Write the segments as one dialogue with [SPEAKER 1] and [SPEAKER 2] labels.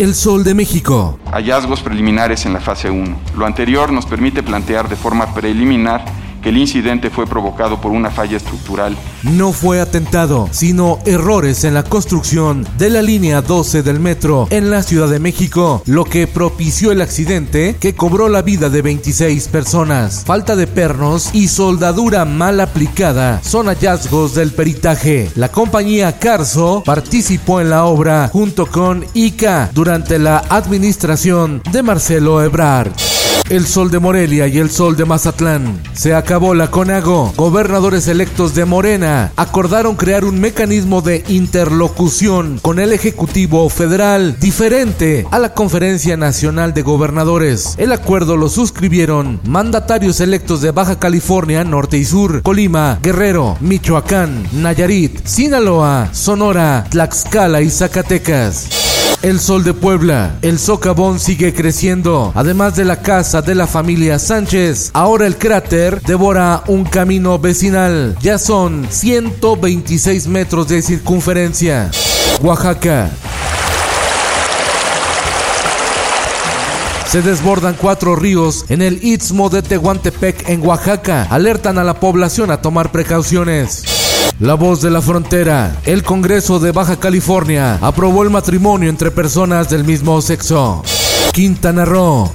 [SPEAKER 1] El Sol de México.
[SPEAKER 2] Hallazgos preliminares en la fase 1. Lo anterior nos permite plantear de forma preliminar que el incidente fue provocado por una falla estructural.
[SPEAKER 1] No fue atentado, sino errores en la construcción de la línea 12 del metro en la Ciudad de México, lo que propició el accidente que cobró la vida de 26 personas. Falta de pernos y soldadura mal aplicada son hallazgos del peritaje. La compañía Carso participó en la obra junto con ICA durante la administración de Marcelo Ebrard. El sol de Morelia y el sol de Mazatlán. Se acabó la CONAGO. Gobernadores electos de Morena acordaron crear un mecanismo de interlocución con el Ejecutivo Federal diferente a la Conferencia Nacional de Gobernadores. El acuerdo lo suscribieron mandatarios electos de Baja California, Norte y Sur, Colima, Guerrero, Michoacán, Nayarit, Sinaloa, Sonora, Tlaxcala y Zacatecas. El Sol de Puebla. El socavón sigue creciendo. Además de la casa de la familia Sánchez, ahora el cráter devora un camino vecinal. Ya son 126 metros de circunferencia. Oaxaca. Se desbordan cuatro ríos en el Istmo de Tehuantepec en Oaxaca. Alertan a la población a tomar precauciones. La voz de la frontera. El Congreso de Baja California aprobó el matrimonio entre personas del mismo sexo. Quintana Roo.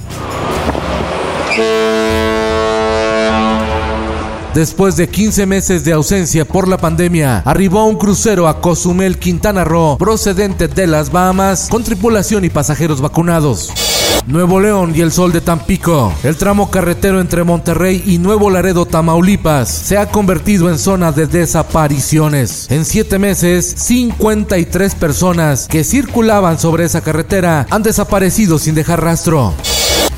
[SPEAKER 1] Después de 15 meses de ausencia por la pandemia, arribó un crucero a Cozumel, Quintana Roo, procedente de las Bahamas, con tripulación y pasajeros vacunados. Nuevo León y el Sol de Tampico. El tramo carretero entre Monterrey y Nuevo Laredo, Tamaulipas, se ha convertido en zona de desapariciones. En siete meses, 53 personas que circulaban sobre esa carretera han desaparecido sin dejar rastro.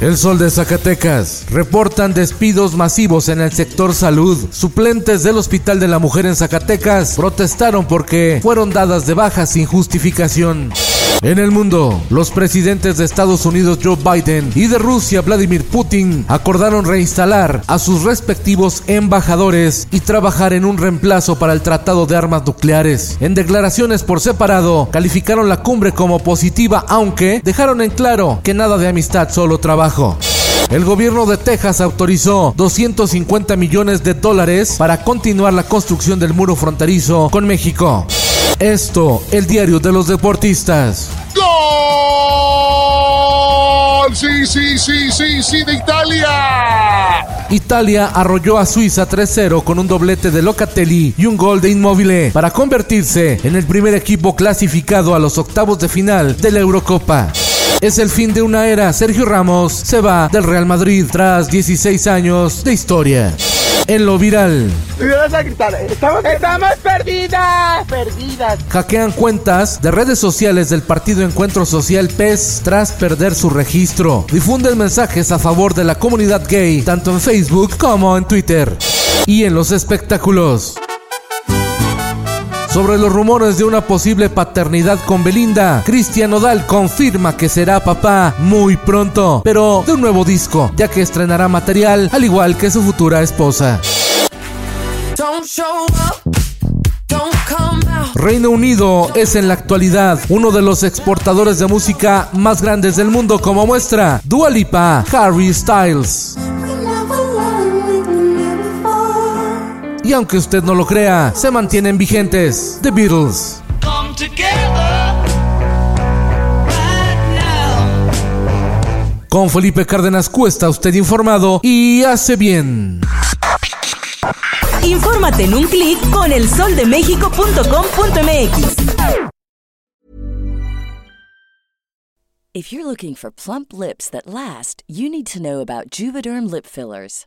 [SPEAKER 1] El Sol de Zacatecas. Reportan despidos masivos en el sector salud. Suplentes del Hospital de la Mujer en Zacatecas protestaron porque fueron dadas de baja sin justificación. En el mundo, los presidentes de Estados Unidos Joe Biden y de Rusia Vladimir Putin acordaron reinstalar a sus respectivos embajadores y trabajar en un reemplazo para el Tratado de Armas Nucleares. En declaraciones por separado, calificaron la cumbre como positiva, aunque dejaron en claro que nada de amistad, solo trabajo. El gobierno de Texas autorizó 250 millones de dólares para continuar la construcción del muro fronterizo con México. Esto, el diario de los deportistas.
[SPEAKER 3] ¡Gol! Sí, sí, sí, sí, sí, de Italia.
[SPEAKER 1] Italia arrolló a Suiza 3-0 con un doblete de Locatelli y un gol de Inmóvil para convertirse en el primer equipo clasificado a los octavos de final de la Eurocopa. Es el fin de una era. Sergio Ramos se va del Real Madrid tras 16 años de historia. En lo viral.
[SPEAKER 4] Estamos, estamos perdidas, perdidas.
[SPEAKER 1] Hackean cuentas de redes sociales del partido Encuentro Social PES tras perder su registro. Difunden mensajes a favor de la comunidad gay, tanto en Facebook como en Twitter. Y en los espectáculos sobre los rumores de una posible paternidad con Belinda. Cristian Nodal confirma que será papá muy pronto, pero de un nuevo disco, ya que estrenará material al igual que su futura esposa. Reino Unido es en la actualidad uno de los exportadores de música más grandes del mundo, como muestra Dua Lipa, Harry Styles. Y aunque usted no lo crea, se mantienen vigentes The Beatles. Con Felipe Cárdenas Cuesta, usted informado y hace bien.
[SPEAKER 5] Infórmate en un clic con elsoldemexico.com.mx.
[SPEAKER 6] If you're looking for plump lips that last, you need to know about Juvederm lip fillers.